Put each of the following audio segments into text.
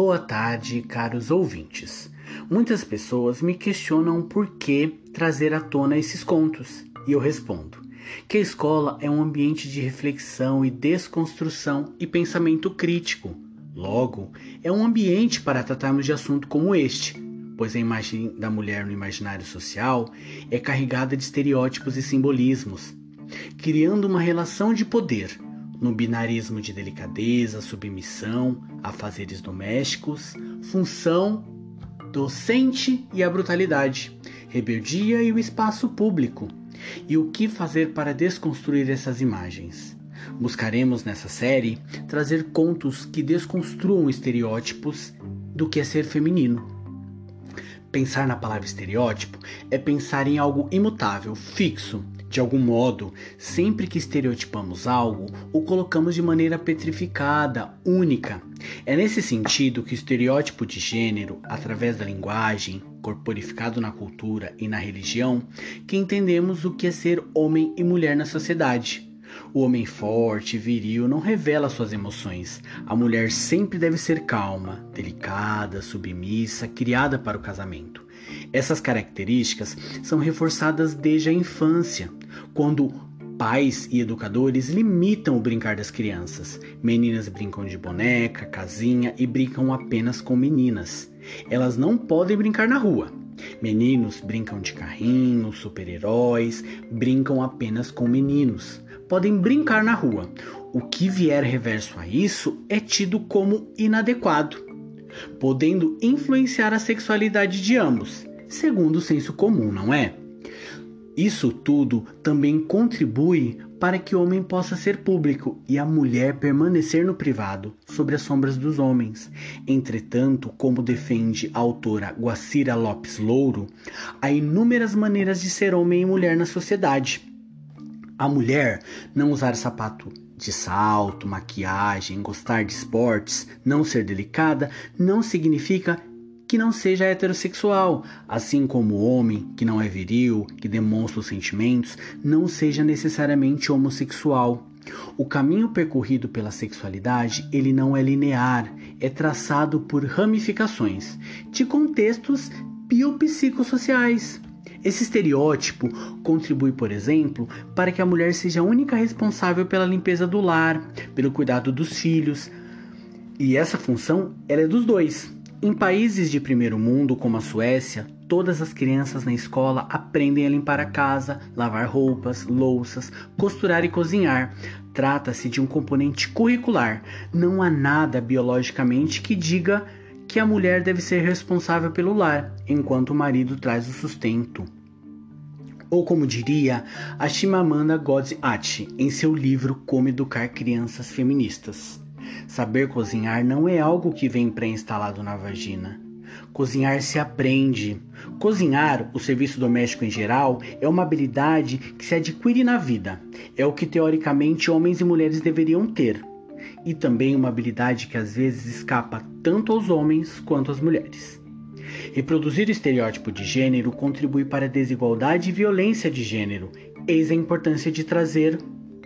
Boa tarde, caros ouvintes. Muitas pessoas me questionam por que trazer à tona esses contos, e eu respondo que a escola é um ambiente de reflexão e desconstrução e pensamento crítico. Logo, é um ambiente para tratarmos de assunto como este, pois a imagem da mulher no imaginário social é carregada de estereótipos e simbolismos, criando uma relação de poder no binarismo de delicadeza, submissão, afazeres domésticos, função docente e a brutalidade, rebeldia e o espaço público. E o que fazer para desconstruir essas imagens? Buscaremos nessa série trazer contos que desconstruam estereótipos do que é ser feminino. Pensar na palavra estereótipo é pensar em algo imutável, fixo, de algum modo, sempre que estereotipamos algo, o colocamos de maneira petrificada, única. É nesse sentido que o estereótipo de gênero, através da linguagem, corporificado na cultura e na religião, que entendemos o que é ser homem e mulher na sociedade. O homem forte, viril, não revela suas emoções. A mulher sempre deve ser calma, delicada, submissa, criada para o casamento. Essas características são reforçadas desde a infância, quando pais e educadores limitam o brincar das crianças. Meninas brincam de boneca, casinha e brincam apenas com meninas. Elas não podem brincar na rua. Meninos brincam de carrinhos, super-heróis, brincam apenas com meninos. Podem brincar na rua. O que vier reverso a isso é tido como inadequado, podendo influenciar a sexualidade de ambos, segundo o senso comum, não é? Isso tudo também contribui para que o homem possa ser público e a mulher permanecer no privado, sobre as sombras dos homens. Entretanto, como defende a autora Guacira Lopes Louro, há inúmeras maneiras de ser homem e mulher na sociedade. A mulher não usar sapato de salto, maquiagem, gostar de esportes, não ser delicada, não significa que não seja heterossexual, assim como o homem que não é viril, que demonstra os sentimentos, não seja necessariamente homossexual. O caminho percorrido pela sexualidade, ele não é linear, é traçado por ramificações de contextos biopsicossociais. Esse estereótipo contribui, por exemplo, para que a mulher seja a única responsável pela limpeza do lar, pelo cuidado dos filhos. E essa função ela é dos dois. Em países de primeiro mundo, como a Suécia, todas as crianças na escola aprendem a limpar a casa, lavar roupas, louças, costurar e cozinhar. Trata-se de um componente curricular. Não há nada biologicamente que diga que a mulher deve ser responsável pelo lar, enquanto o marido traz o sustento. Ou como diria a Chimamanda Ngozi Adichie em seu livro Como Educar Crianças Feministas. Saber cozinhar não é algo que vem pré-instalado na vagina. Cozinhar se aprende. Cozinhar, o serviço doméstico em geral, é uma habilidade que se adquire na vida. É o que teoricamente homens e mulheres deveriam ter. E também uma habilidade que às vezes escapa tanto aos homens quanto às mulheres. Reproduzir o estereótipo de gênero contribui para a desigualdade e violência de gênero. Eis a importância de trazer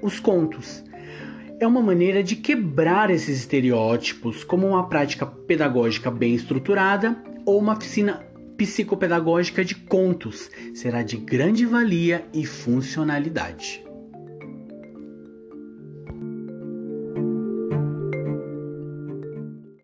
os contos é uma maneira de quebrar esses estereótipos como uma prática pedagógica bem estruturada ou uma oficina psicopedagógica de contos. Será de grande valia e funcionalidade.